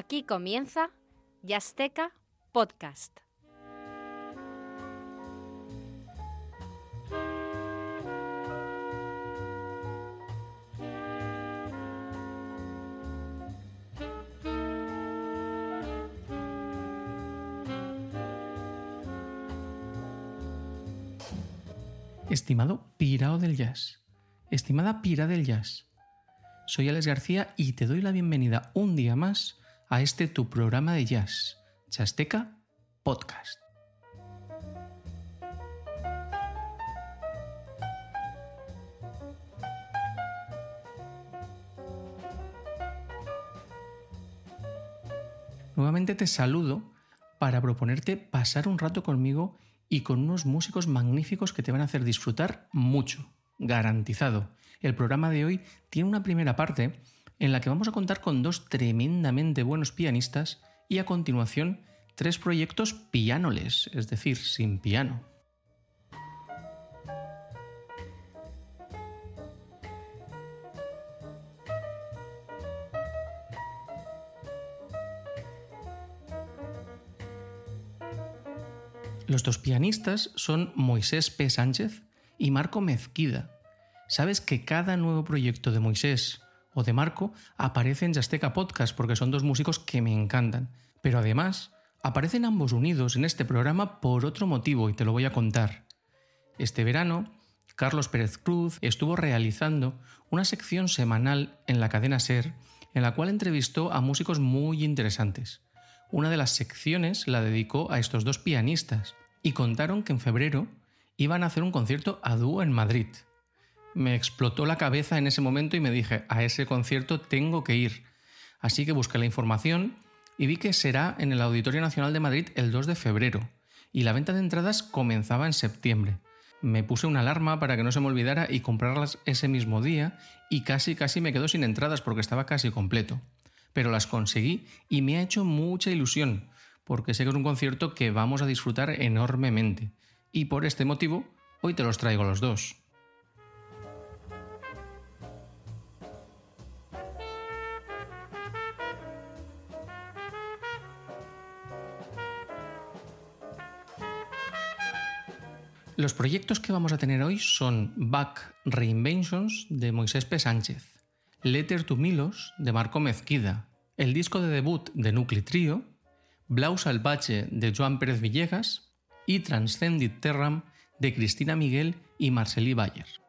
Aquí comienza Yasteca Podcast. Estimado pirao del jazz, estimada pira del jazz, soy Alex García y te doy la bienvenida un día más a este tu programa de jazz, Chasteca Podcast. Nuevamente te saludo para proponerte pasar un rato conmigo y con unos músicos magníficos que te van a hacer disfrutar mucho, garantizado. El programa de hoy tiene una primera parte en la que vamos a contar con dos tremendamente buenos pianistas y a continuación tres proyectos pianoles, es decir, sin piano. Los dos pianistas son Moisés P. Sánchez y Marco Mezquida. Sabes que cada nuevo proyecto de Moisés o de Marco aparece en Yasteca Podcast porque son dos músicos que me encantan. Pero además, aparecen ambos unidos en este programa por otro motivo y te lo voy a contar. Este verano, Carlos Pérez Cruz estuvo realizando una sección semanal en la cadena Ser en la cual entrevistó a músicos muy interesantes. Una de las secciones la dedicó a estos dos pianistas y contaron que en febrero iban a hacer un concierto a dúo en Madrid. Me explotó la cabeza en ese momento y me dije, a ese concierto tengo que ir. Así que busqué la información y vi que será en el Auditorio Nacional de Madrid el 2 de febrero y la venta de entradas comenzaba en septiembre. Me puse una alarma para que no se me olvidara y comprarlas ese mismo día y casi casi me quedo sin entradas porque estaba casi completo. Pero las conseguí y me ha hecho mucha ilusión porque sé que es un concierto que vamos a disfrutar enormemente. Y por este motivo, hoy te los traigo los dos. Los proyectos que vamos a tener hoy son Back Reinventions de Moisés P. Sánchez, Letter to Milos de Marco Mezquida, el disco de debut de Nucli Trio Blau Salvaje de Joan Pérez Villegas y Transcendit Terram de Cristina Miguel y Marcelí Bayer.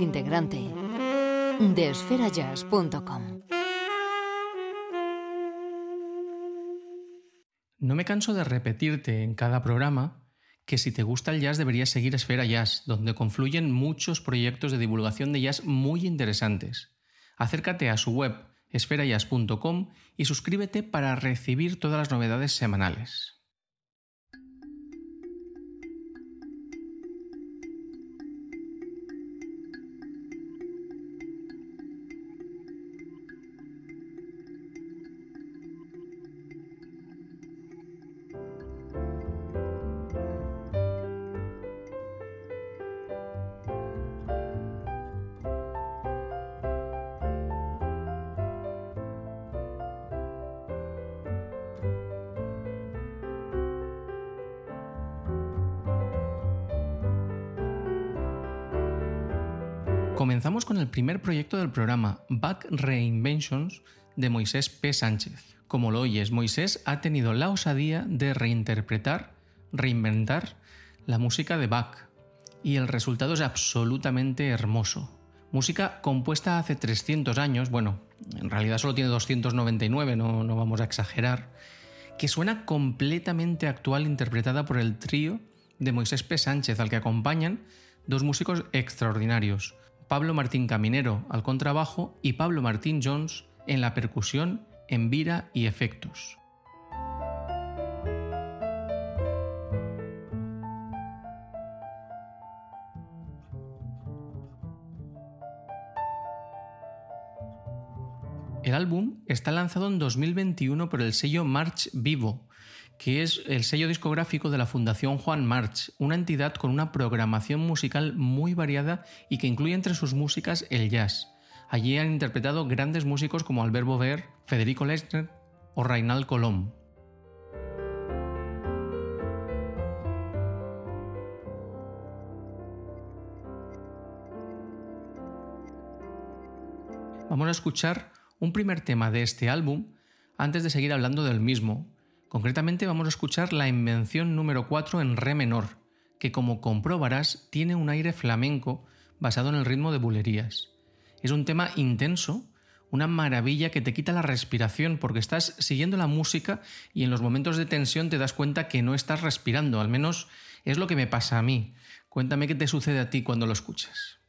Integrante de esferajazz.com. No me canso de repetirte en cada programa que si te gusta el jazz deberías seguir Esfera Jazz, donde confluyen muchos proyectos de divulgación de jazz muy interesantes. Acércate a su web esferajazz.com y suscríbete para recibir todas las novedades semanales. Primer proyecto del programa, Back Reinventions, de Moisés P. Sánchez. Como lo oyes, Moisés ha tenido la osadía de reinterpretar, reinventar la música de Bach, y el resultado es absolutamente hermoso. Música compuesta hace 300 años, bueno, en realidad solo tiene 299, no, no vamos a exagerar, que suena completamente actual interpretada por el trío de Moisés P. Sánchez, al que acompañan dos músicos extraordinarios, Pablo Martín Caminero al contrabajo y Pablo Martín Jones en la percusión, en vira y efectos. El álbum está lanzado en 2021 por el sello March Vivo, que es el sello discográfico de la Fundación Juan March, una entidad con una programación musical muy variada y que incluye entre sus músicas el jazz. Allí han interpretado grandes músicos como Albert Bover, Federico Lechner o Reinald Colom. Vamos a escuchar un primer tema de este álbum antes de seguir hablando del mismo. Concretamente vamos a escuchar la invención número 4 en re menor, que como comprobarás tiene un aire flamenco basado en el ritmo de bulerías. Es un tema intenso, una maravilla que te quita la respiración porque estás siguiendo la música y en los momentos de tensión te das cuenta que no estás respirando, al menos es lo que me pasa a mí. Cuéntame qué te sucede a ti cuando lo escuchas.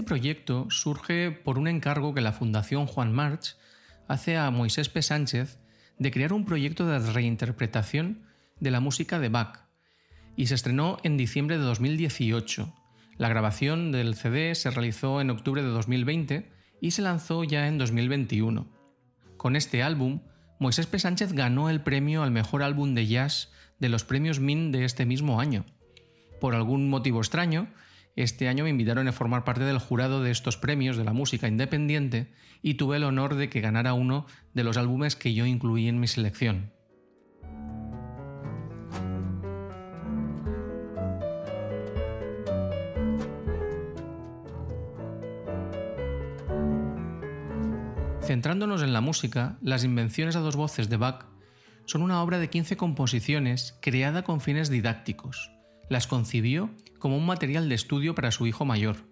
Este proyecto surge por un encargo que la Fundación Juan March hace a Moisés P. Sánchez de crear un proyecto de reinterpretación de la música de Bach y se estrenó en diciembre de 2018. La grabación del CD se realizó en octubre de 2020 y se lanzó ya en 2021. Con este álbum, Moisés P. Sánchez ganó el premio al mejor álbum de jazz de los premios MIN de este mismo año. Por algún motivo extraño, este año me invitaron a formar parte del jurado de estos premios de la música independiente y tuve el honor de que ganara uno de los álbumes que yo incluí en mi selección. Centrándonos en la música, las invenciones a dos voces de Bach son una obra de 15 composiciones creada con fines didácticos. Las concibió como un material de estudio para su hijo mayor.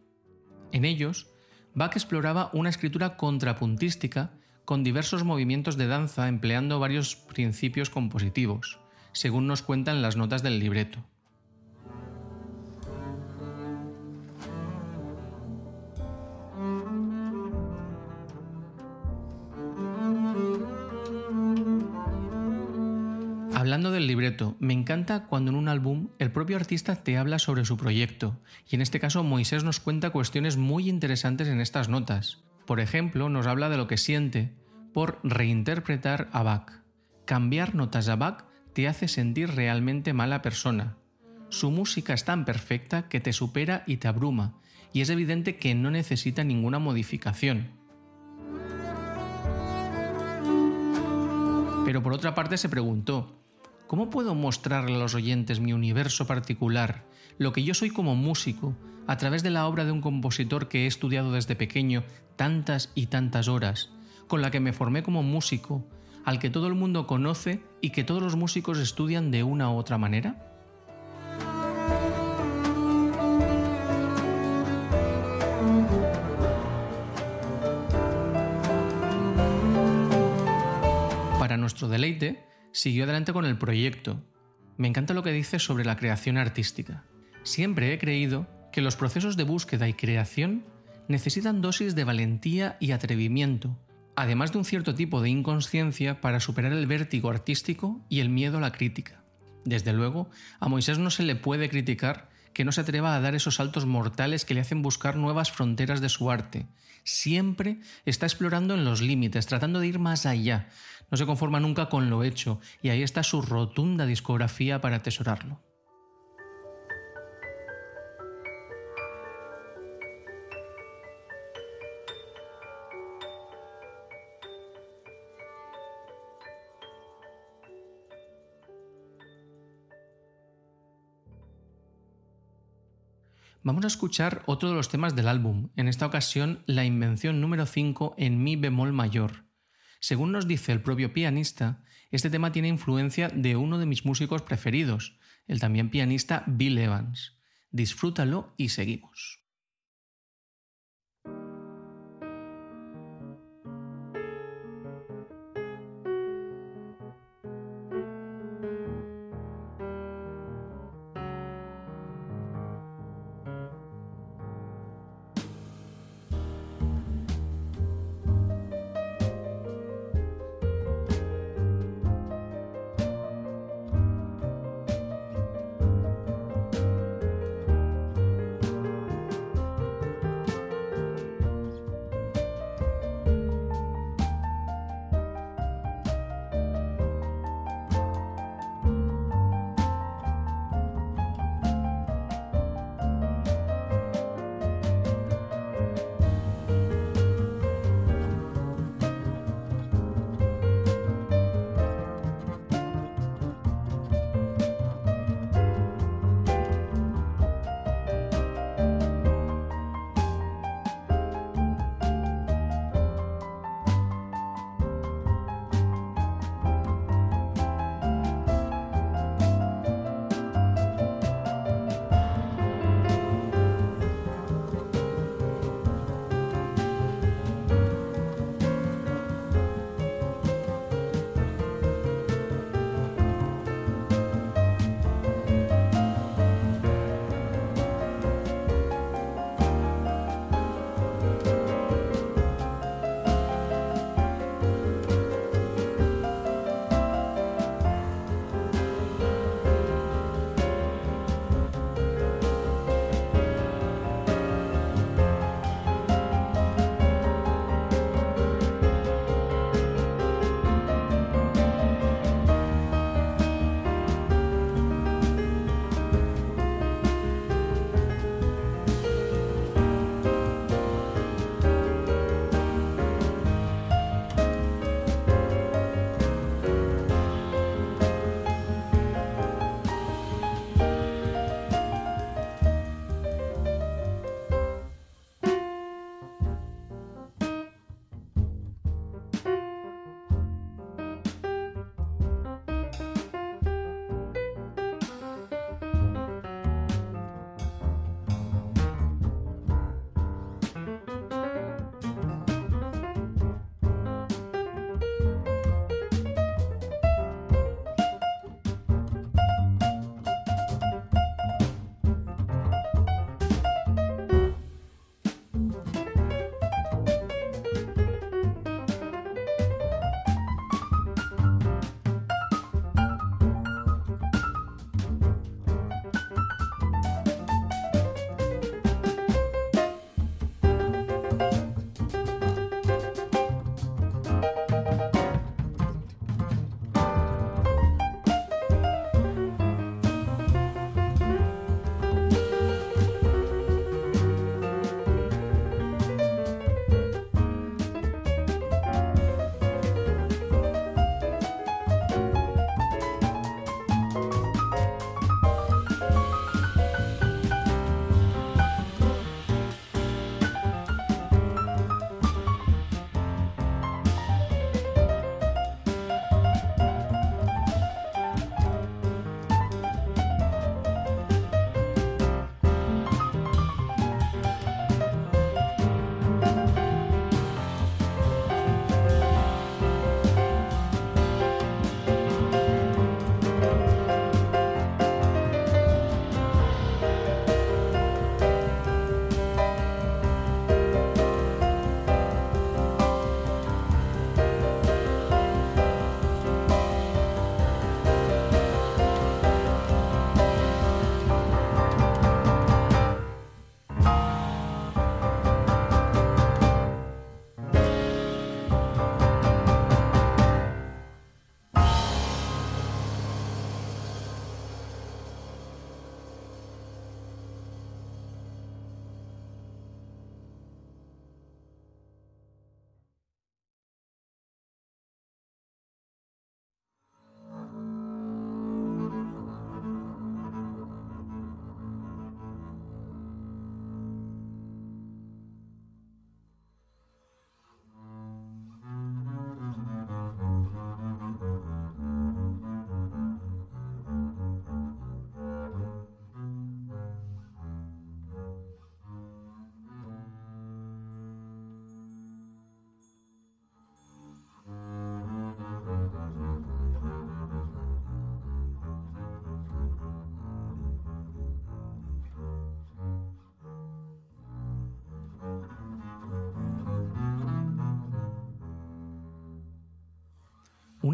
En ellos, Bach exploraba una escritura contrapuntística con diversos movimientos de danza empleando varios principios compositivos, según nos cuentan las notas del libreto. Hablando del libreto, me encanta cuando en un álbum el propio artista te habla sobre su proyecto, y en este caso Moisés nos cuenta cuestiones muy interesantes en estas notas. Por ejemplo, nos habla de lo que siente por reinterpretar a Bach. Cambiar notas a Bach te hace sentir realmente mala persona. Su música es tan perfecta que te supera y te abruma, y es evidente que no necesita ninguna modificación. Pero por otra parte se preguntó, ¿Cómo puedo mostrarle a los oyentes mi universo particular, lo que yo soy como músico, a través de la obra de un compositor que he estudiado desde pequeño tantas y tantas horas, con la que me formé como músico, al que todo el mundo conoce y que todos los músicos estudian de una u otra manera? Para nuestro deleite, siguió adelante con el proyecto. Me encanta lo que dice sobre la creación artística. Siempre he creído que los procesos de búsqueda y creación necesitan dosis de valentía y atrevimiento, además de un cierto tipo de inconsciencia para superar el vértigo artístico y el miedo a la crítica. Desde luego, a Moisés no se le puede criticar que no se atreva a dar esos saltos mortales que le hacen buscar nuevas fronteras de su arte. Siempre está explorando en los límites, tratando de ir más allá, no se conforma nunca con lo hecho, y ahí está su rotunda discografía para atesorarlo. Vamos a escuchar otro de los temas del álbum, en esta ocasión la invención número 5 en mi bemol mayor. Según nos dice el propio pianista, este tema tiene influencia de uno de mis músicos preferidos, el también pianista Bill Evans. Disfrútalo y seguimos.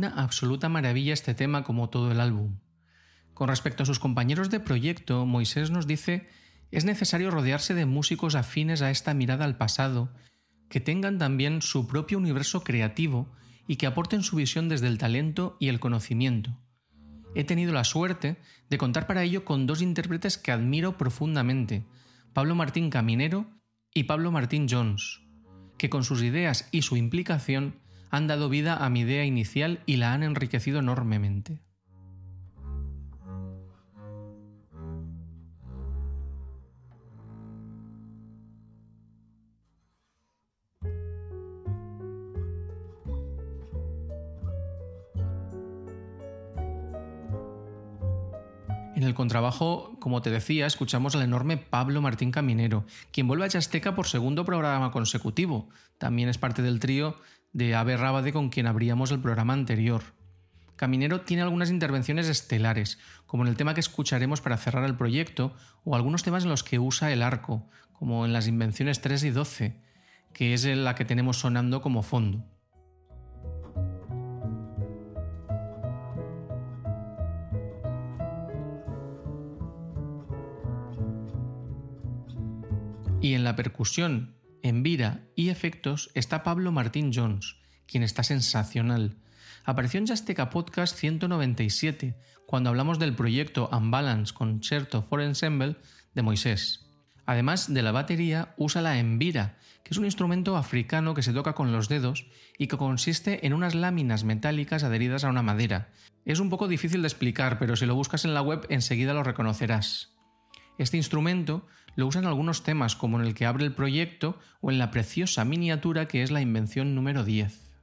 Absoluta maravilla este tema como todo el álbum. Con respecto a sus compañeros de proyecto, Moisés nos dice es necesario rodearse de músicos afines a esta mirada al pasado, que tengan también su propio universo creativo y que aporten su visión desde el talento y el conocimiento. He tenido la suerte de contar para ello con dos intérpretes que admiro profundamente, Pablo Martín Caminero y Pablo Martín Jones, que con sus ideas y su implicación han dado vida a mi idea inicial y la han enriquecido enormemente. En el contrabajo, como te decía, escuchamos al enorme Pablo Martín Caminero, quien vuelve a Chasteca por segundo programa consecutivo. También es parte del trío de Ave Rábade con quien abríamos el programa anterior. Caminero tiene algunas intervenciones estelares, como en el tema que escucharemos para cerrar el proyecto, o algunos temas en los que usa el arco, como en las invenciones 3 y 12, que es la que tenemos sonando como fondo. Y en la percusión, en vira y efectos está Pablo Martín Jones, quien está sensacional. Apareció en Jasteca Podcast 197, cuando hablamos del proyecto Unbalance Concerto for Ensemble de Moisés. Además de la batería, usa la envira, que es un instrumento africano que se toca con los dedos y que consiste en unas láminas metálicas adheridas a una madera. Es un poco difícil de explicar, pero si lo buscas en la web enseguida lo reconocerás. Este instrumento lo usan algunos temas como en el que abre el proyecto o en la preciosa miniatura que es la invención número 10.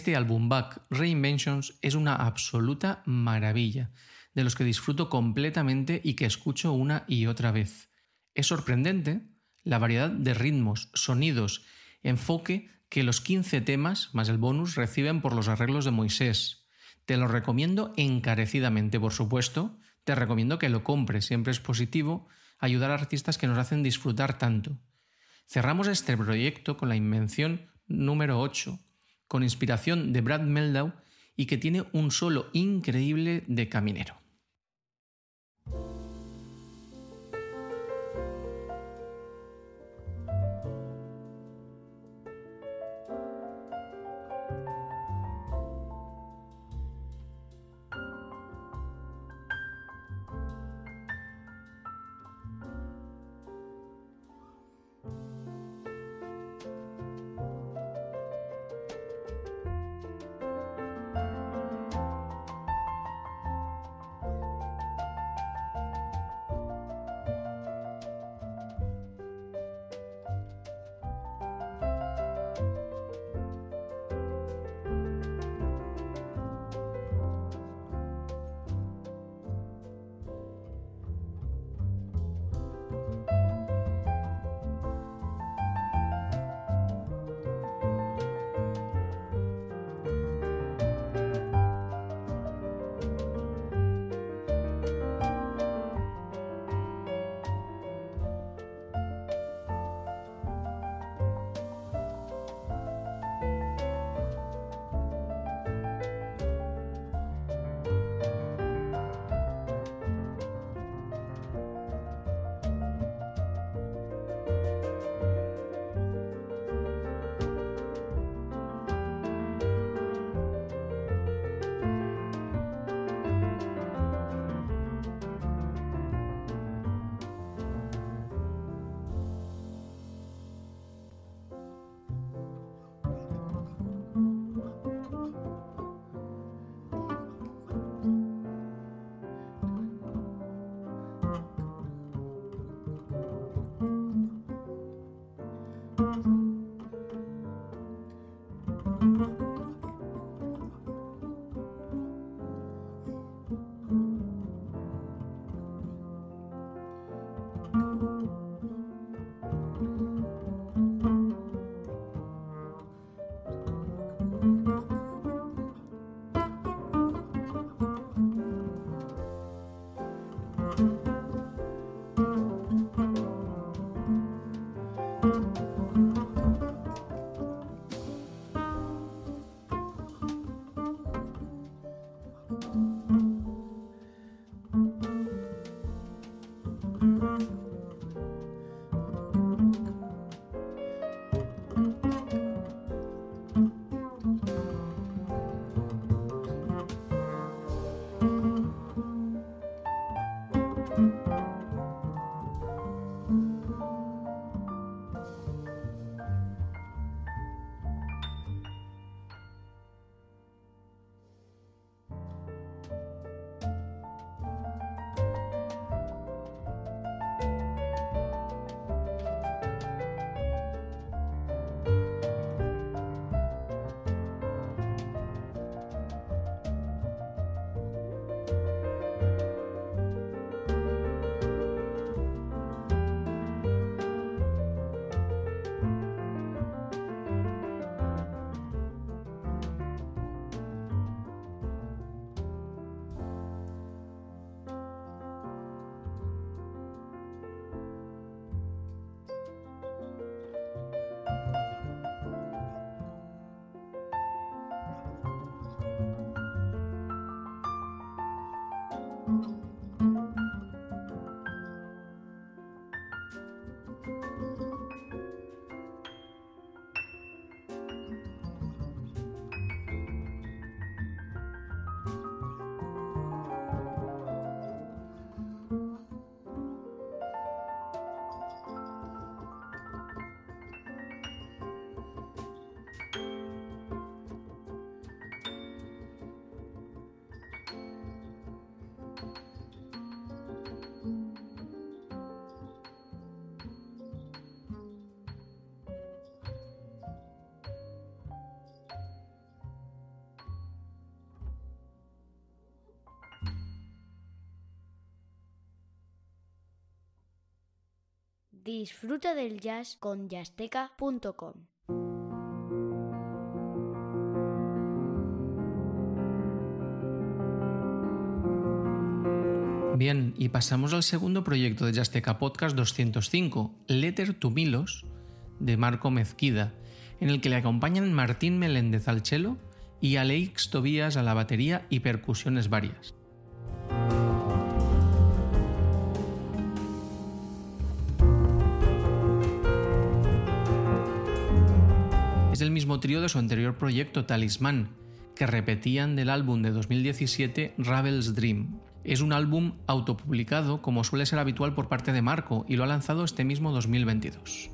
Este álbum Back Reinventions es una absoluta maravilla, de los que disfruto completamente y que escucho una y otra vez. Es sorprendente la variedad de ritmos, sonidos, enfoque que los 15 temas, más el bonus, reciben por los arreglos de Moisés. Te lo recomiendo encarecidamente, por supuesto. Te recomiendo que lo compres, siempre es positivo ayudar a artistas que nos hacen disfrutar tanto. Cerramos este proyecto con la invención número 8, con inspiración de Brad Meldau y que tiene un solo increíble de caminero. Disfruta del jazz con yasteca.com. Bien, y pasamos al segundo proyecto de Yasteca Podcast 205, Letter to Milos, de Marco Mezquida, en el que le acompañan Martín Meléndez al cello y Aleix Tobías a la batería y percusiones varias. Es el mismo trío de su anterior proyecto Talismán, que repetían del álbum de 2017 Ravel's Dream. Es un álbum autopublicado como suele ser habitual por parte de Marco y lo ha lanzado este mismo 2022.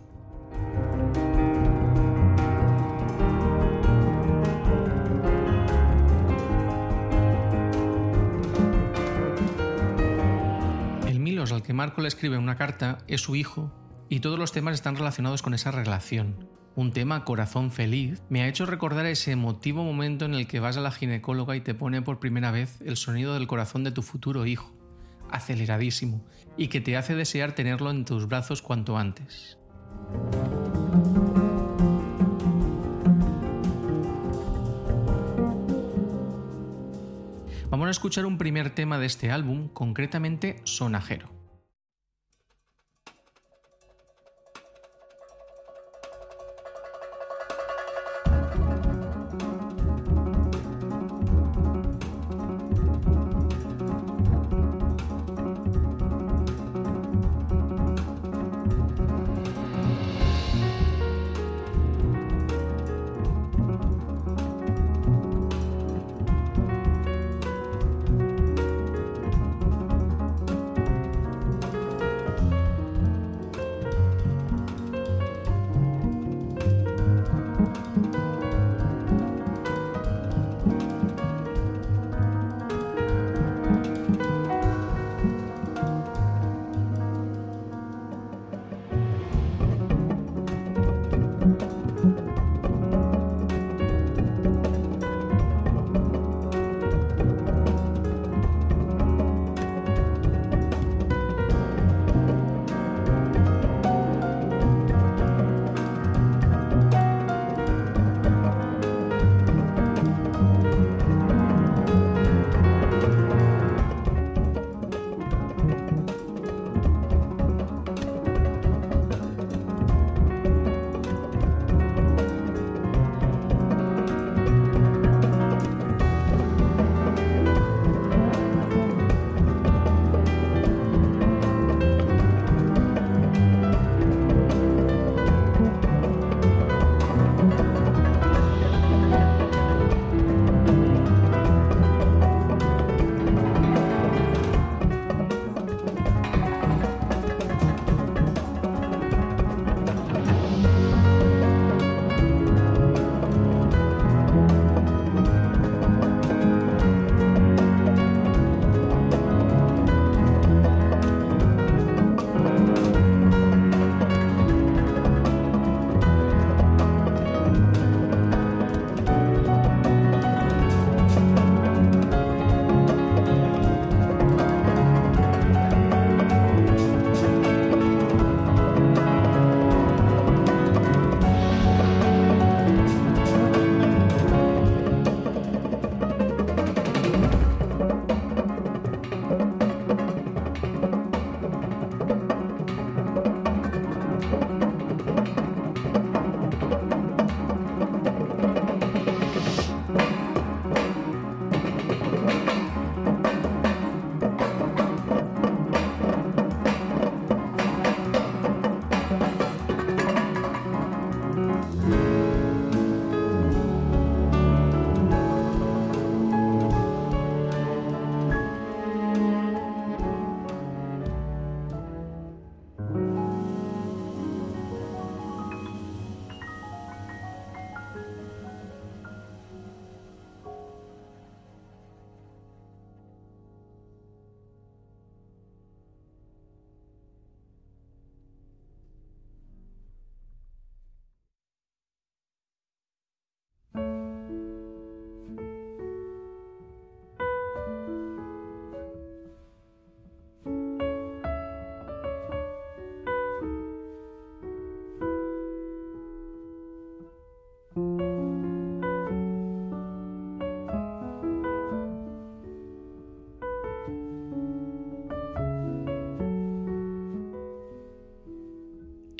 El Milos al que Marco le escribe una carta es su hijo y todos los temas están relacionados con esa relación un tema corazón feliz, me ha hecho recordar ese emotivo momento en el que vas a la ginecóloga y te pone por primera vez el sonido del corazón de tu futuro hijo, aceleradísimo, y que te hace desear tenerlo en tus brazos cuanto antes. Vamos a escuchar un primer tema de este álbum, concretamente Sonajero.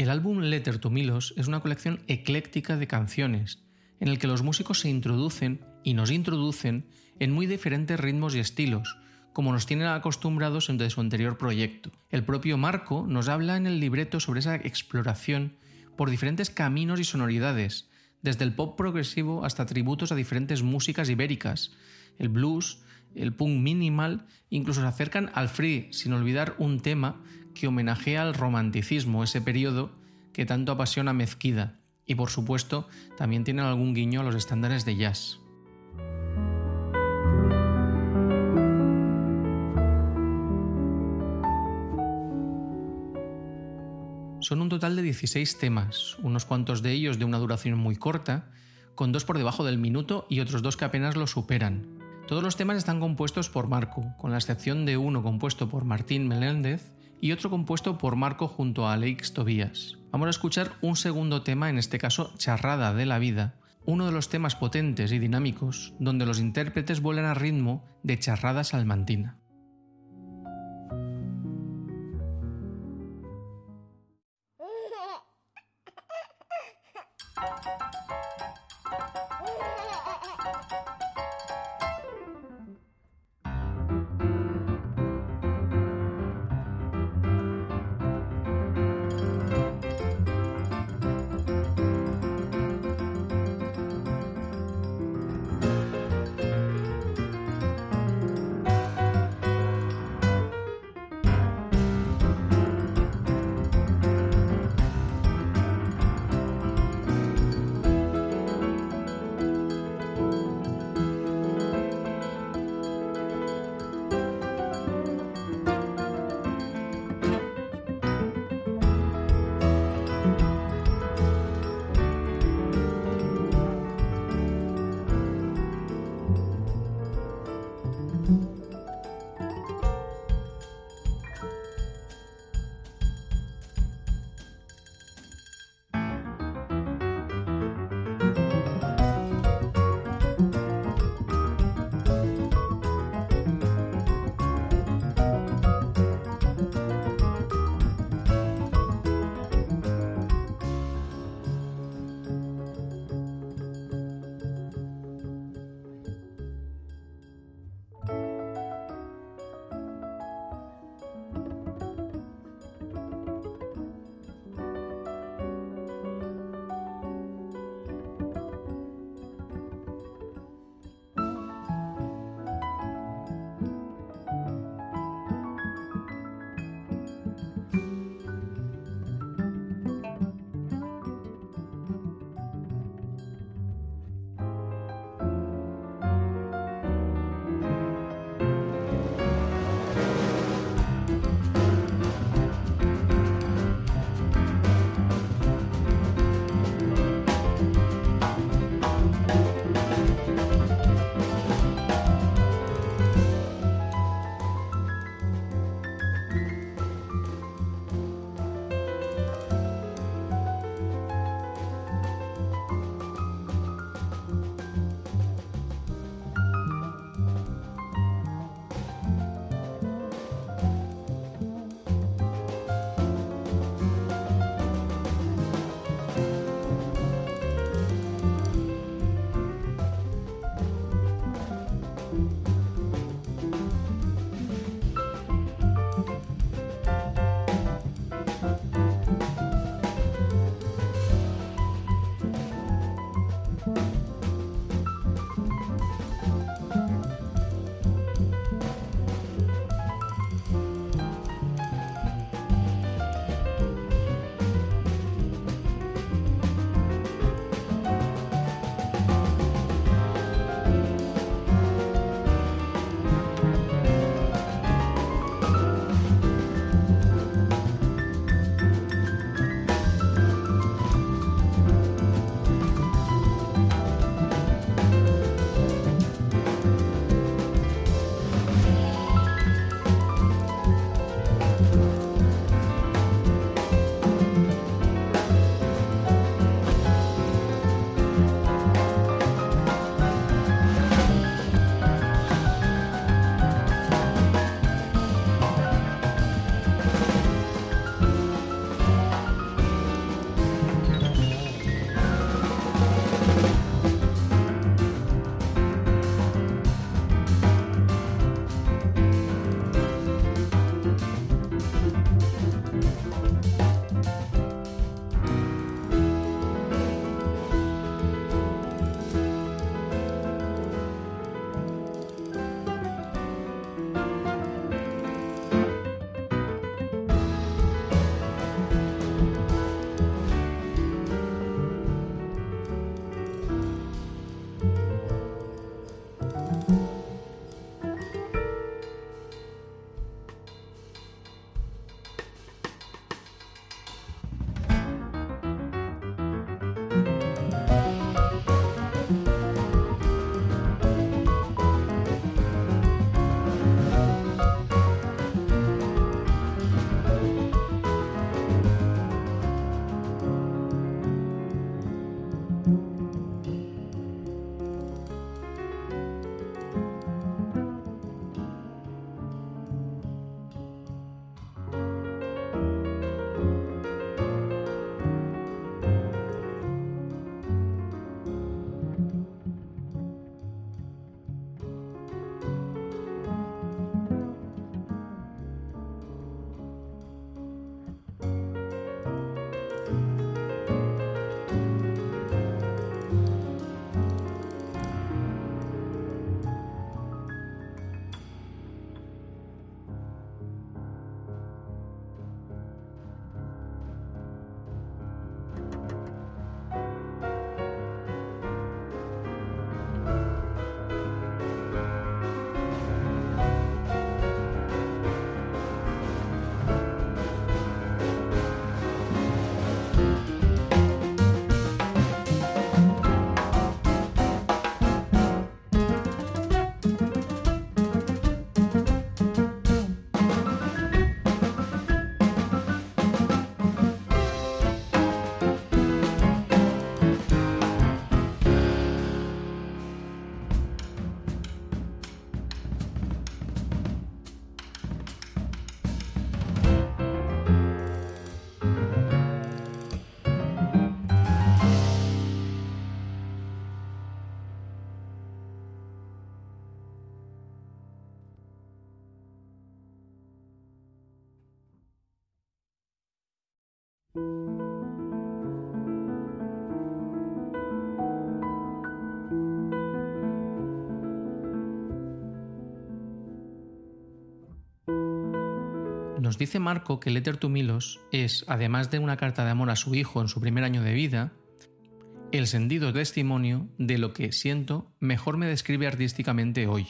Letter to Milos es una colección ecléctica de canciones, en el que los músicos se introducen y nos introducen en muy diferentes ritmos y estilos, como nos tienen acostumbrados en su anterior proyecto. El propio Marco nos habla en el libreto sobre esa exploración por diferentes caminos y sonoridades, desde el pop progresivo hasta tributos a diferentes músicas ibéricas, el blues, el punk minimal, incluso se acercan al free, sin olvidar un tema que homenajea al romanticismo, ese periodo que tanto apasiona Mezquida, y por supuesto también tienen algún guiño a los estándares de jazz. Son un total de 16 temas, unos cuantos de ellos de una duración muy corta, con dos por debajo del minuto y otros dos que apenas lo superan. Todos los temas están compuestos por Marco, con la excepción de uno compuesto por Martín Meléndez y otro compuesto por Marco junto a Alex Tobías. Vamos a escuchar un segundo tema, en este caso Charrada de la Vida, uno de los temas potentes y dinámicos donde los intérpretes vuelan a ritmo de charrada salmantina. Nos dice Marco que Letter to Milos es, además de una carta de amor a su hijo en su primer año de vida, el sentido testimonio de lo que siento mejor me describe artísticamente hoy.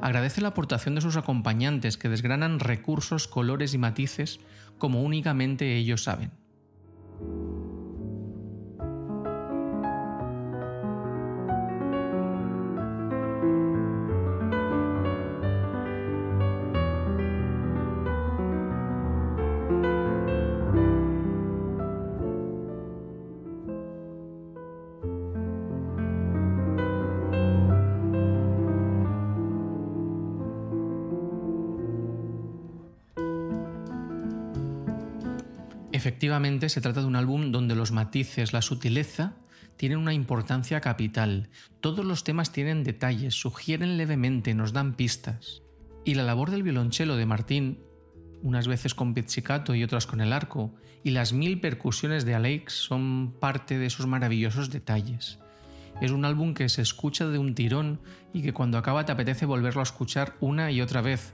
Agradece la aportación de sus acompañantes que desgranan recursos, colores y matices como únicamente ellos saben. Efectivamente, se trata de un álbum donde los matices, la sutileza, tienen una importancia capital. Todos los temas tienen detalles, sugieren levemente, nos dan pistas. Y la labor del violonchelo de Martín, unas veces con pizzicato y otras con el arco, y las mil percusiones de Alex son parte de esos maravillosos detalles. Es un álbum que se escucha de un tirón y que cuando acaba te apetece volverlo a escuchar una y otra vez.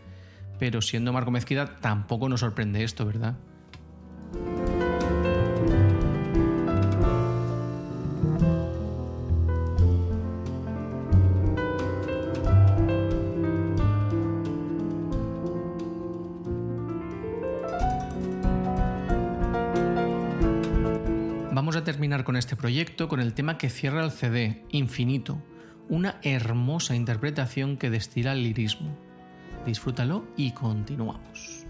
Pero siendo Marco Mezquida tampoco nos sorprende esto, ¿verdad? Vamos a terminar con este proyecto con el tema que cierra el CD, Infinito, una hermosa interpretación que destila el lirismo. Disfrútalo y continuamos.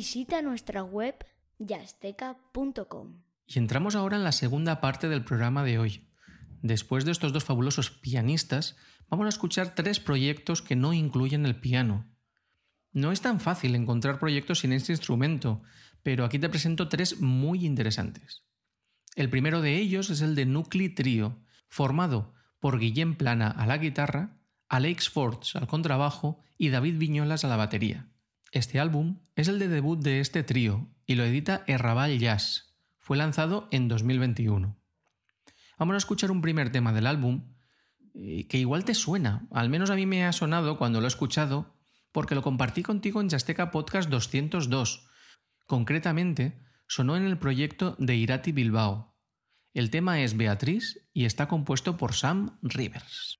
Visita nuestra web yasteca.com. Y entramos ahora en la segunda parte del programa de hoy. Después de estos dos fabulosos pianistas, vamos a escuchar tres proyectos que no incluyen el piano. No es tan fácil encontrar proyectos sin este instrumento, pero aquí te presento tres muy interesantes. El primero de ellos es el de Nuclei Trio, formado por Guillem Plana a la guitarra, Alex Forts al contrabajo y David Viñolas a la batería. Este álbum es el de debut de este trío y lo edita Errabal Jazz. Fue lanzado en 2021. Vamos a escuchar un primer tema del álbum eh, que igual te suena, al menos a mí me ha sonado cuando lo he escuchado, porque lo compartí contigo en Yasteca Podcast 202. Concretamente, sonó en el proyecto de Irati Bilbao. El tema es Beatriz y está compuesto por Sam Rivers.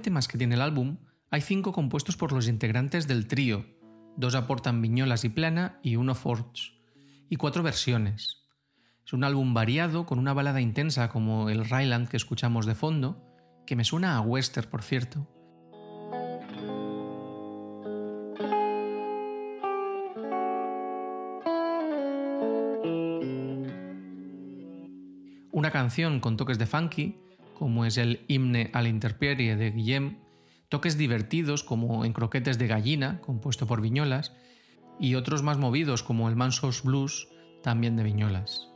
Temas que tiene el álbum, hay cinco compuestos por los integrantes del trío, dos aportan Viñolas y Plana y uno Forge, y cuatro versiones. Es un álbum variado con una balada intensa como el Ryland que escuchamos de fondo, que me suena a western por cierto. Una canción con toques de funky, como es el himne a la interperie de Guillem, toques divertidos como en Croquetes de Gallina, compuesto por Viñolas, y otros más movidos como el Mansos Blues, también de Viñolas.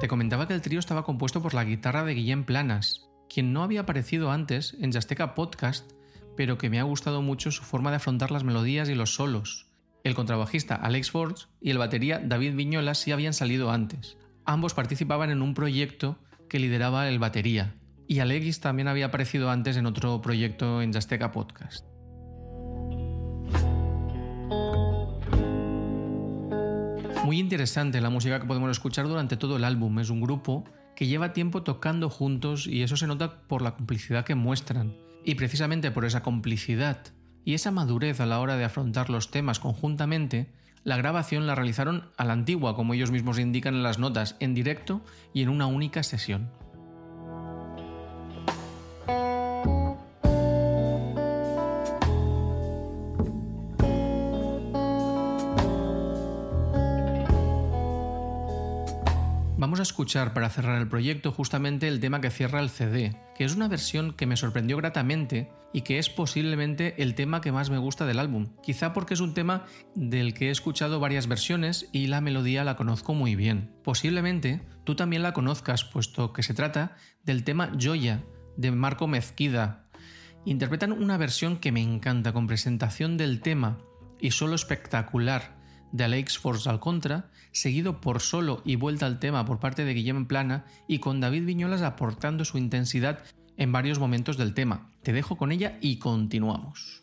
Te comentaba que el trío estaba compuesto por la guitarra de Guillem Planas, quien no había aparecido antes en Jasteca Podcast, pero que me ha gustado mucho su forma de afrontar las melodías y los solos. El contrabajista Alex Forge y el batería David Viñola sí habían salido antes. Ambos participaban en un proyecto que lideraba el batería, y Alex también había aparecido antes en otro proyecto en Jasteca Podcast. Muy interesante la música que podemos escuchar durante todo el álbum. Es un grupo que lleva tiempo tocando juntos y eso se nota por la complicidad que muestran. Y precisamente por esa complicidad y esa madurez a la hora de afrontar los temas conjuntamente, la grabación la realizaron a la antigua, como ellos mismos indican en las notas, en directo y en una única sesión. Vamos a escuchar para cerrar el proyecto justamente el tema que cierra el CD, que es una versión que me sorprendió gratamente y que es posiblemente el tema que más me gusta del álbum, quizá porque es un tema del que he escuchado varias versiones y la melodía la conozco muy bien. Posiblemente tú también la conozcas, puesto que se trata del tema Joya de Marco Mezquida. Interpretan una versión que me encanta con presentación del tema y solo espectacular de Alex Force al contra, seguido por solo y vuelta al tema por parte de Guillem Plana y con David Viñolas aportando su intensidad en varios momentos del tema. Te dejo con ella y continuamos.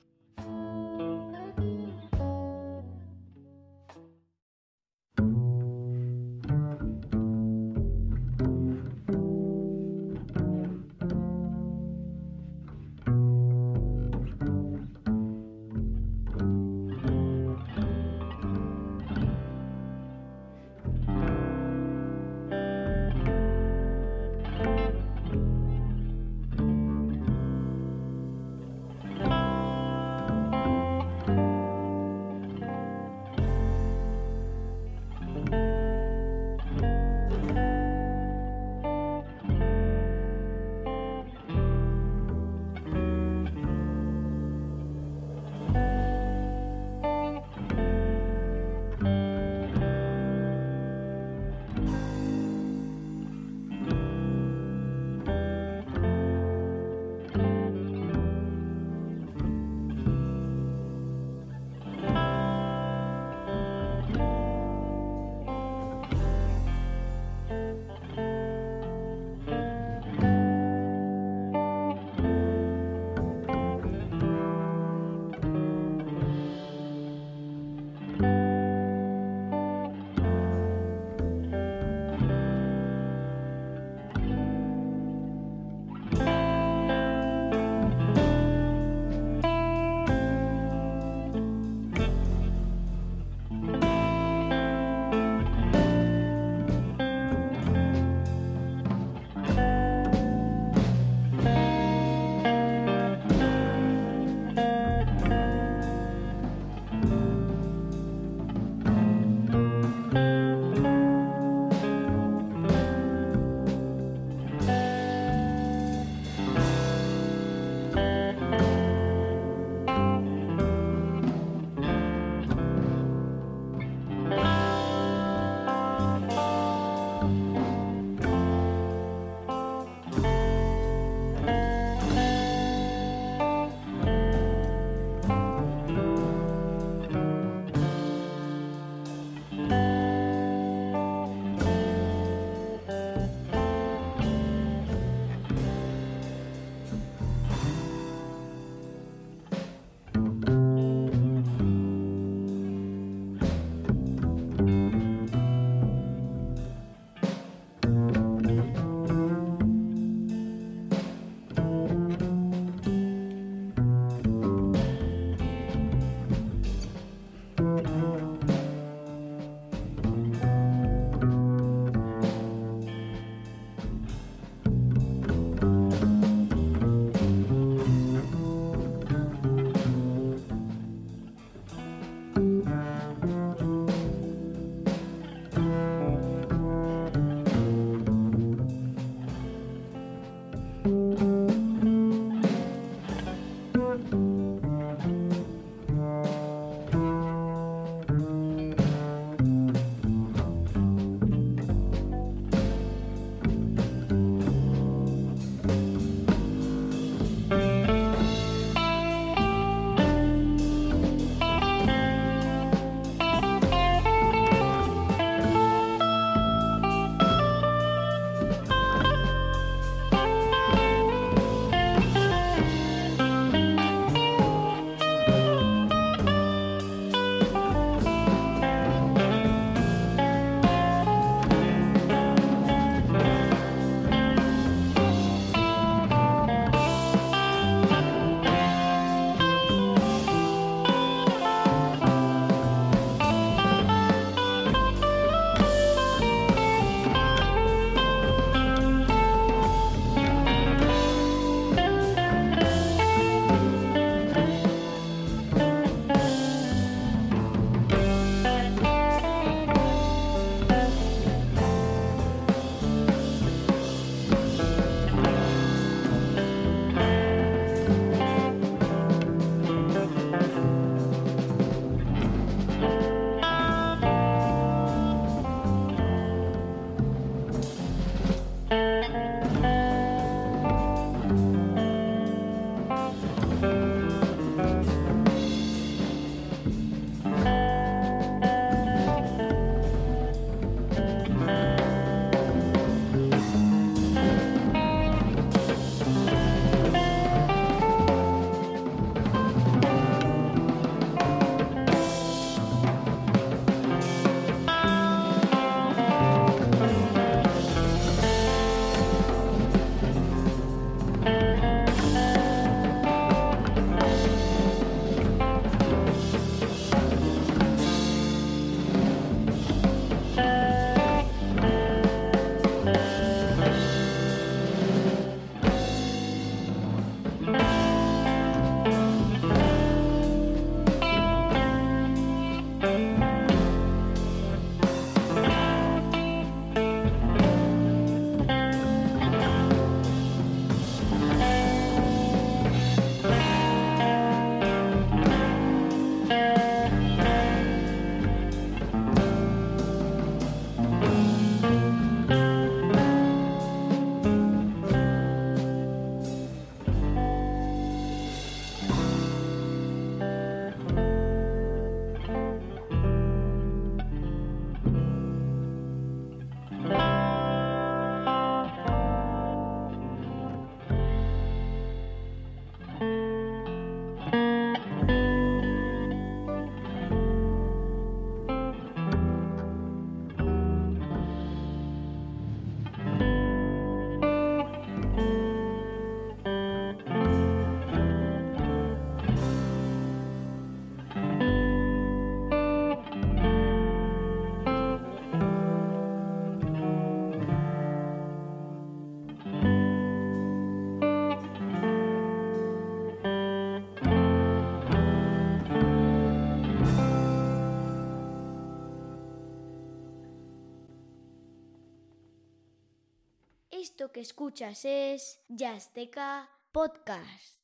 Que escuchas es Yazteca Podcast.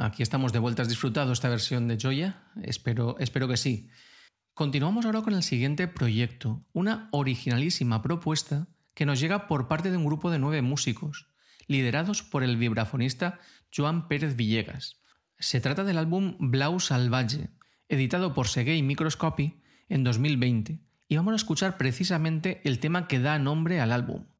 Aquí estamos de vuelta. ¿Has disfrutado esta versión de Joya? Espero, espero que sí. Continuamos ahora con el siguiente proyecto, una originalísima propuesta que nos llega por parte de un grupo de nueve músicos, liderados por el vibrafonista Joan Pérez Villegas. Se trata del álbum Blau Salvaje, editado por Segei Microscopy en 2020, y vamos a escuchar precisamente el tema que da nombre al álbum.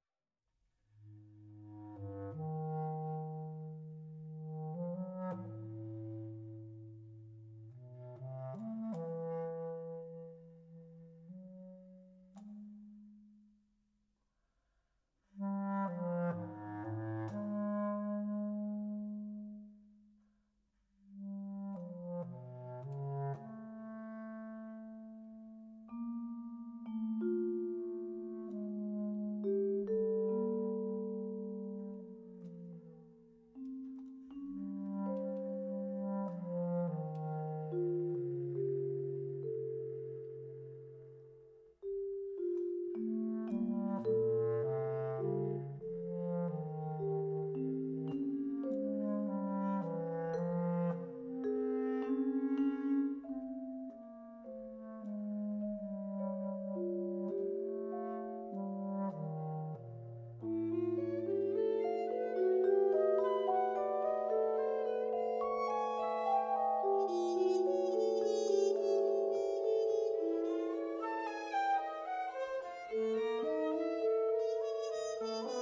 Oh.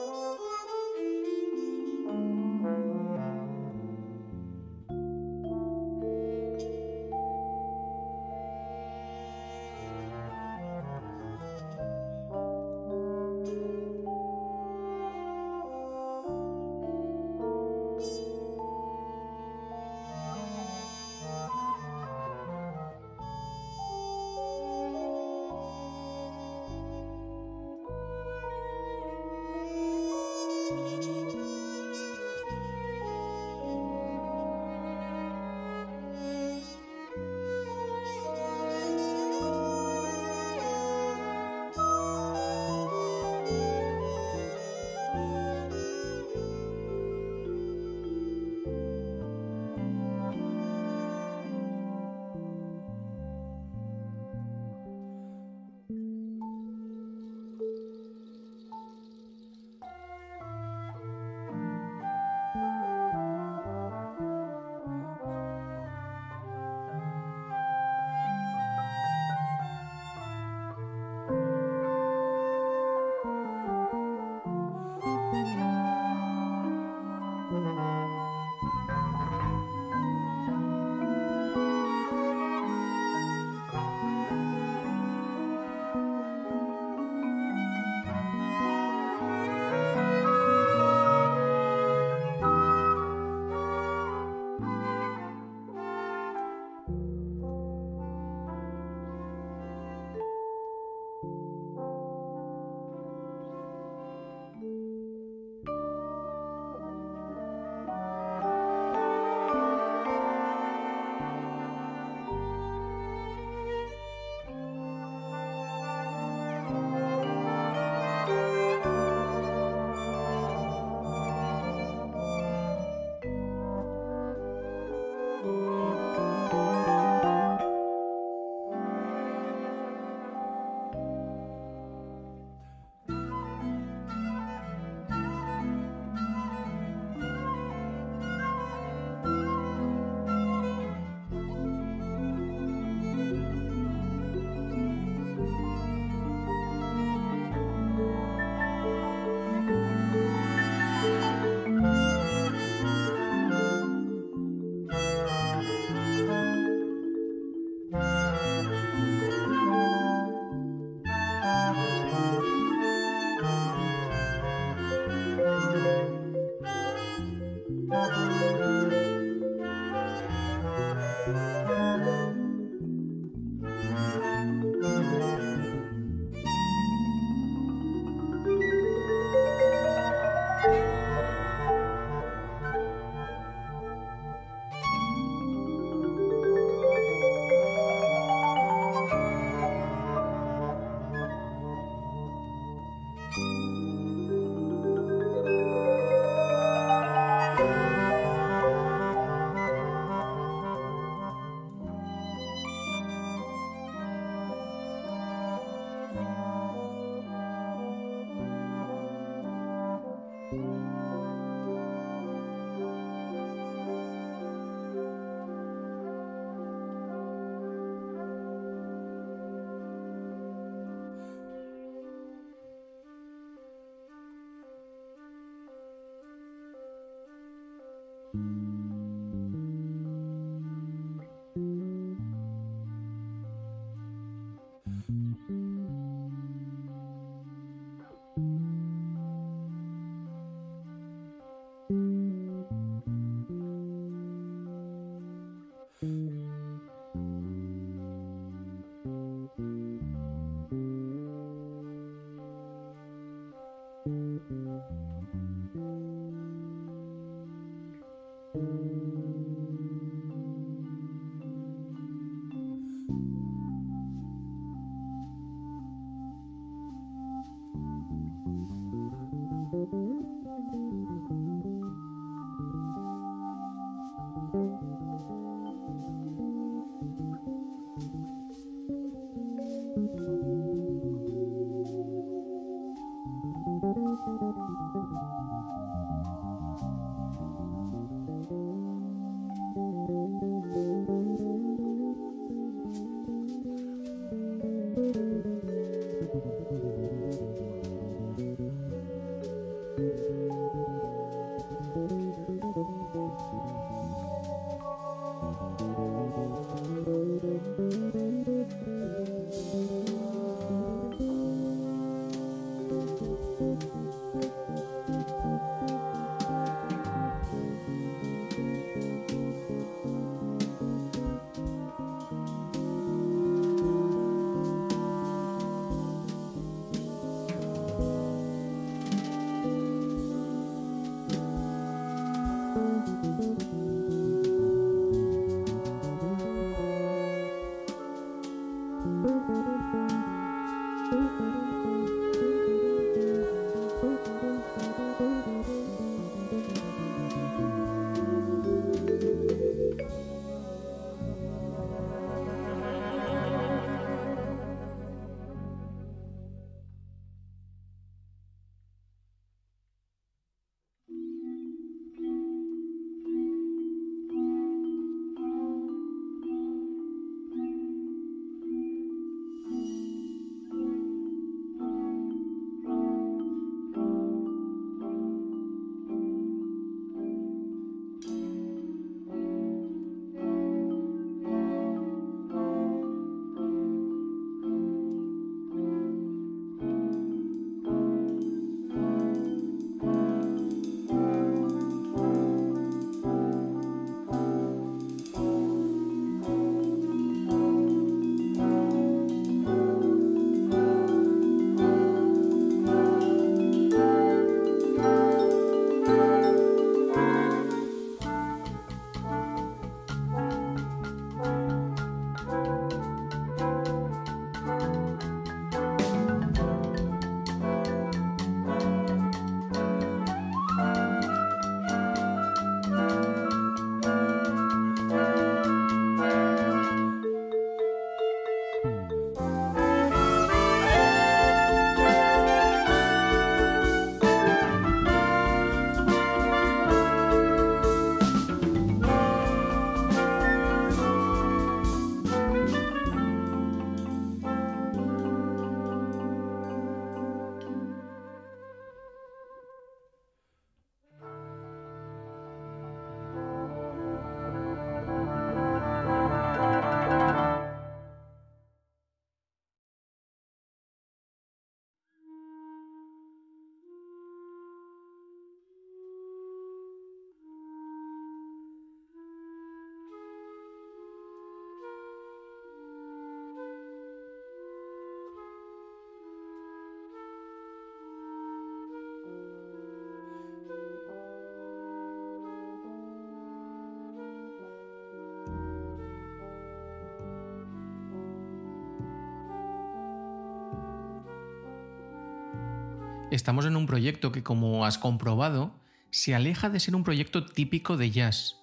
Estamos en un proyecto que, como has comprobado, se aleja de ser un proyecto típico de jazz.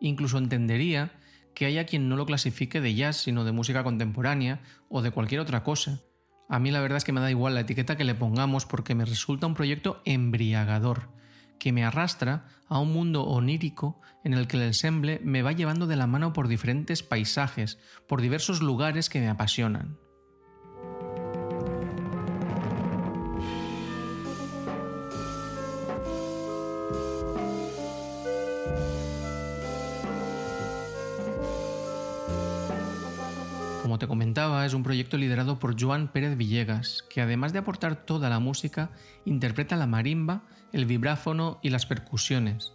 Incluso entendería que haya quien no lo clasifique de jazz, sino de música contemporánea o de cualquier otra cosa. A mí la verdad es que me da igual la etiqueta que le pongamos porque me resulta un proyecto embriagador. que me arrastra a un mundo onírico en el que el ensemble me va llevando de la mano por diferentes paisajes, por diversos lugares que me apasionan. Es un proyecto liderado por Joan Pérez Villegas, que además de aportar toda la música, interpreta la marimba, el vibráfono y las percusiones.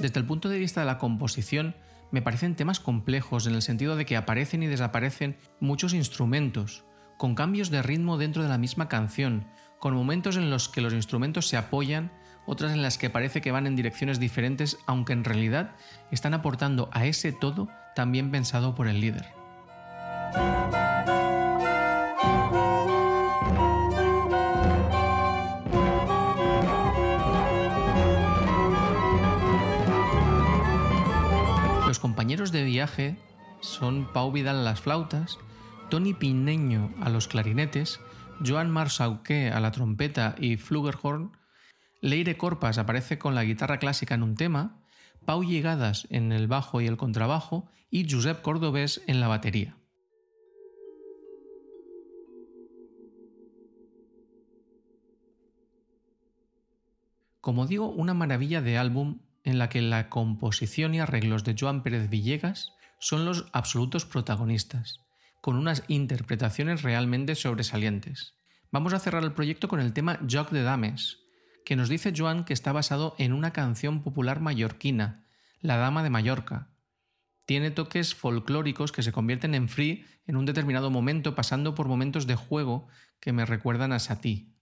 Desde el punto de vista de la composición, me parecen temas complejos en el sentido de que aparecen y desaparecen muchos instrumentos, con cambios de ritmo dentro de la misma canción, con momentos en los que los instrumentos se apoyan, otras en las que parece que van en direcciones diferentes, aunque en realidad están aportando a ese todo también pensado por el líder. Los compañeros de viaje son Pau Vidal a las flautas, Tony Pineño a los clarinetes, Joan Marsauqué a la trompeta y flugelhorn, Leire Corpas aparece con la guitarra clásica en un tema, Pau Llegadas en el bajo y el contrabajo y Josep Cordobés en la batería. Como digo, una maravilla de álbum en la que la composición y arreglos de Joan Pérez Villegas son los absolutos protagonistas, con unas interpretaciones realmente sobresalientes. Vamos a cerrar el proyecto con el tema Joc de Dames, que nos dice Joan que está basado en una canción popular mallorquina, La Dama de Mallorca. Tiene toques folclóricos que se convierten en free en un determinado momento, pasando por momentos de juego que me recuerdan a Satie.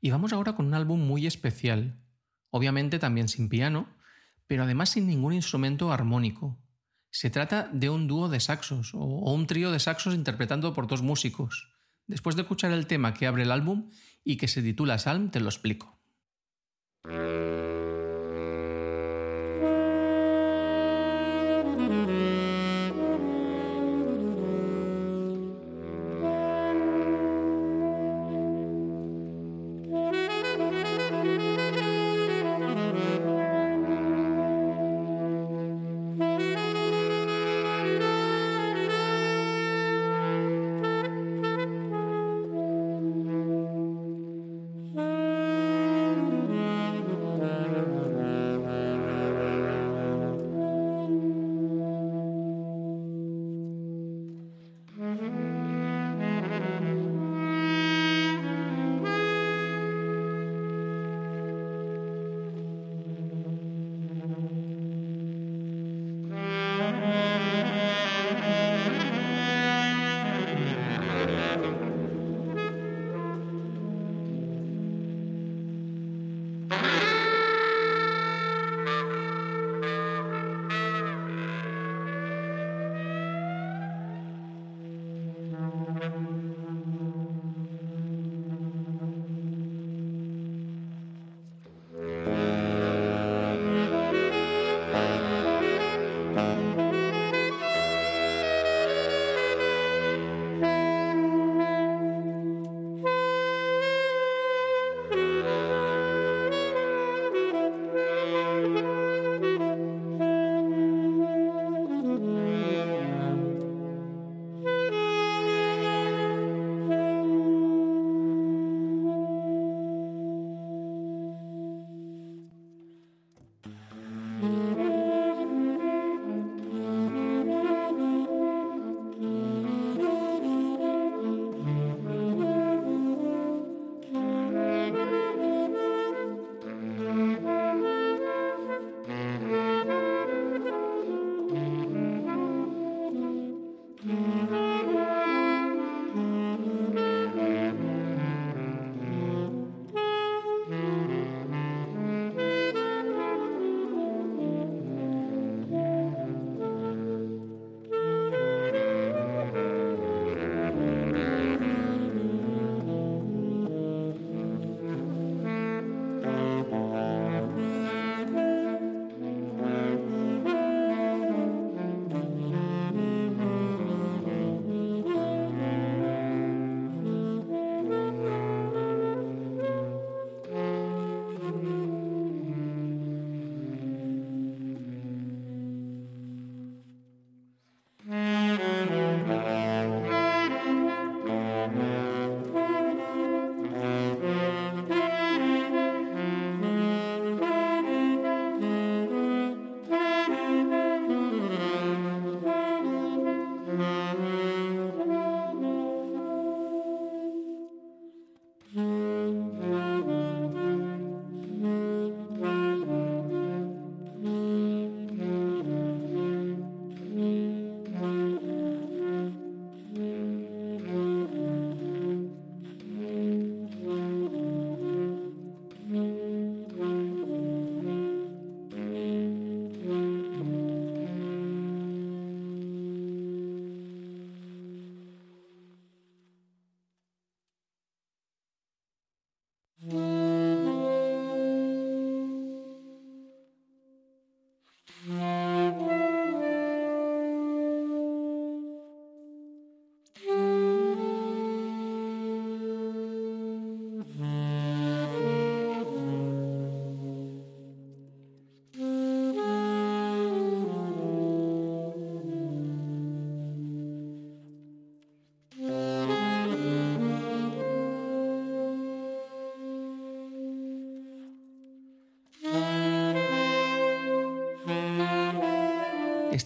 Y vamos ahora con un álbum muy especial, obviamente también sin piano, pero además sin ningún instrumento armónico. Se trata de un dúo de saxos o un trío de saxos interpretado por dos músicos. Después de escuchar el tema que abre el álbum y que se titula Salm, te lo explico.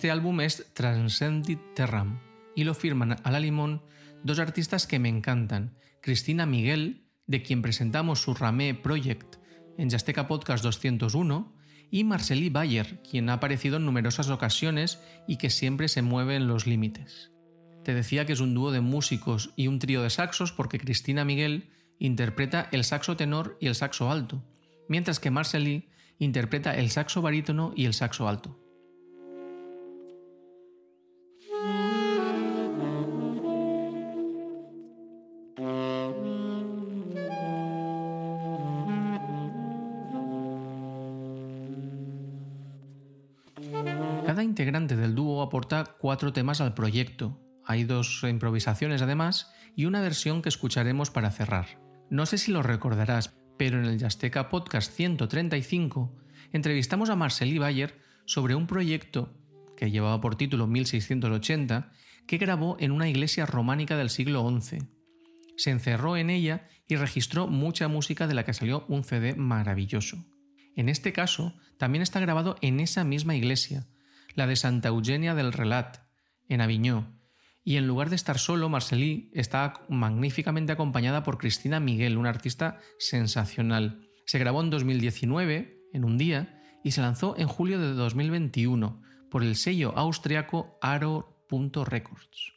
Este álbum es Transcendit Terram y lo firman a la limón dos artistas que me encantan, Cristina Miguel, de quien presentamos su Ramé Project en Yasteca Podcast 201, y Marceli Bayer, quien ha aparecido en numerosas ocasiones y que siempre se mueve en los límites. Te decía que es un dúo de músicos y un trío de saxos porque Cristina Miguel interpreta el saxo tenor y el saxo alto, mientras que Marceli interpreta el saxo barítono y el saxo alto. Cuatro temas al proyecto. Hay dos improvisaciones además y una versión que escucharemos para cerrar. No sé si lo recordarás, pero en el Yasteca Podcast 135 entrevistamos a Marceli Bayer sobre un proyecto que llevaba por título 1680 que grabó en una iglesia románica del siglo XI. Se encerró en ella y registró mucha música de la que salió un CD maravilloso. En este caso, también está grabado en esa misma iglesia, la de Santa Eugenia del Relat, en Aviñó, y en lugar de estar solo, Marcelí está magníficamente acompañada por Cristina Miguel, una artista sensacional. Se grabó en 2019, en un día, y se lanzó en julio de 2021 por el sello austriaco Aro.Records.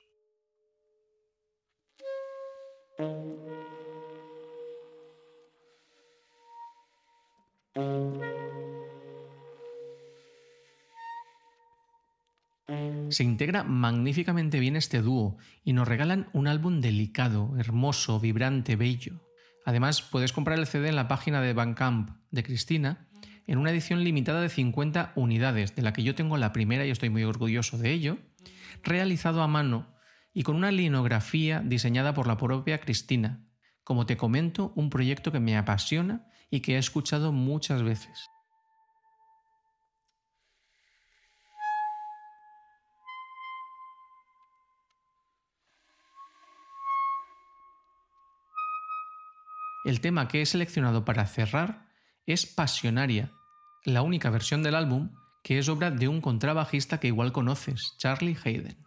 Se integra magníficamente bien este dúo y nos regalan un álbum delicado, hermoso, vibrante, bello. Además, puedes comprar el CD en la página de Bandcamp de Cristina en una edición limitada de 50 unidades, de la que yo tengo la primera y estoy muy orgulloso de ello, realizado a mano y con una linografía diseñada por la propia Cristina. Como te comento, un proyecto que me apasiona y que he escuchado muchas veces. El tema que he seleccionado para cerrar es Pasionaria, la única versión del álbum que es obra de un contrabajista que igual conoces, Charlie Hayden.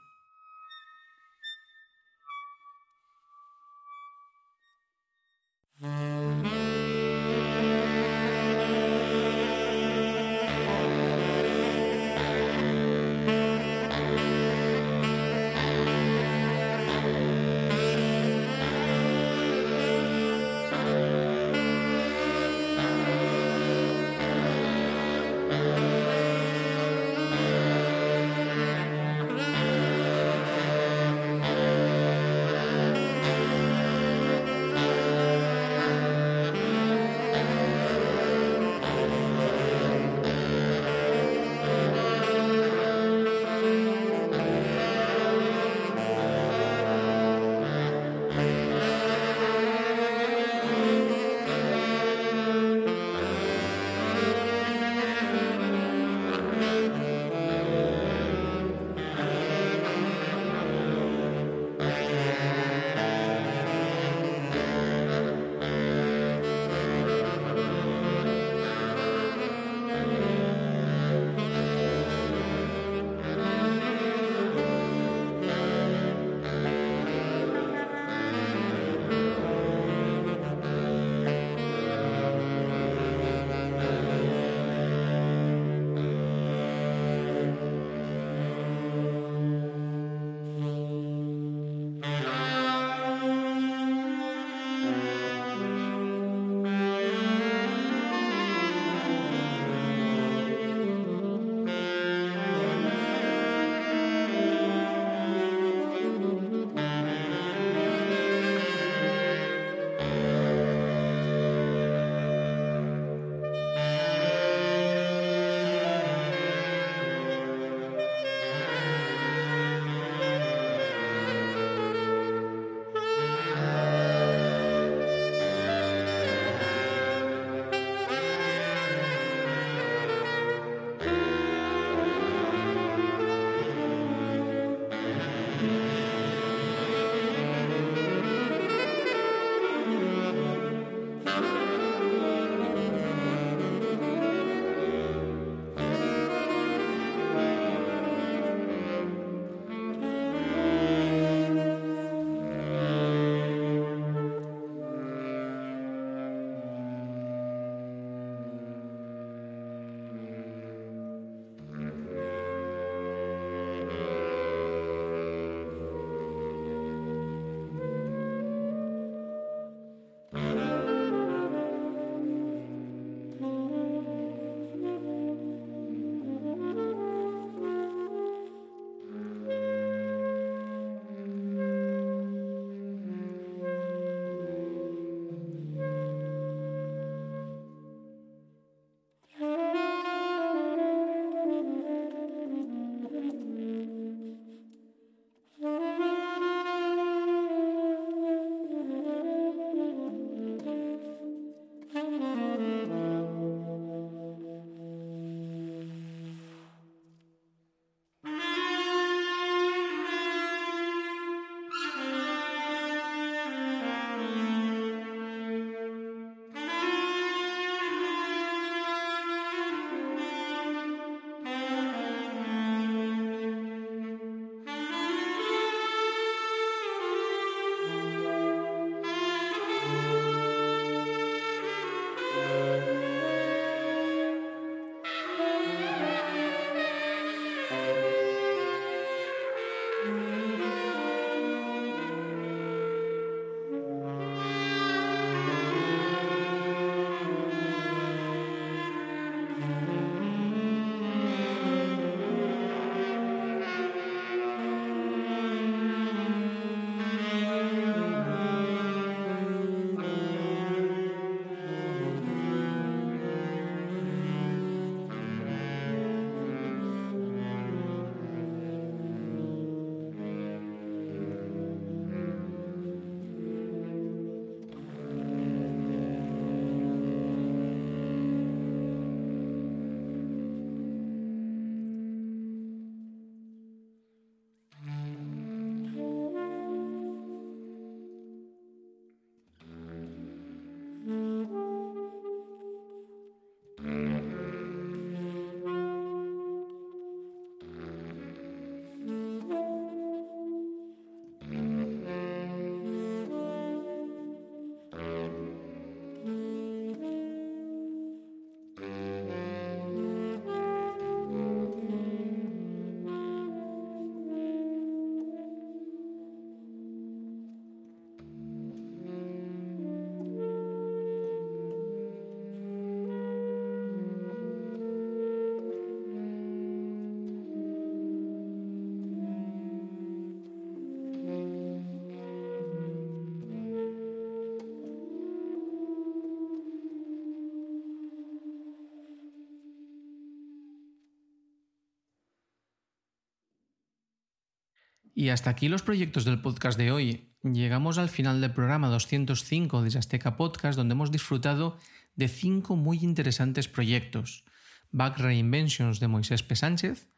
Y hasta aquí los proyectos del podcast de hoy. Llegamos al final del programa 205 de Azteca Podcast, donde hemos disfrutado de cinco muy interesantes proyectos. Back Reinventions de Moisés P. Sánchez,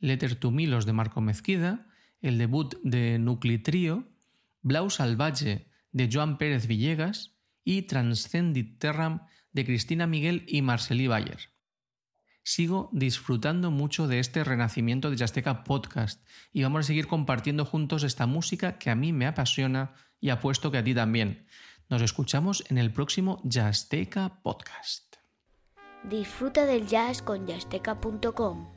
Letter to Milos de Marco Mezquida, el debut de Nucli Trio, Blau Salvaje de Joan Pérez Villegas y Transcendit Terram de Cristina Miguel y Marcelí Bayer. Sigo disfrutando mucho de este renacimiento de Yasteca Podcast y vamos a seguir compartiendo juntos esta música que a mí me apasiona y apuesto que a ti también. Nos escuchamos en el próximo Yasteca Podcast. Disfruta del jazz con yasteca.com.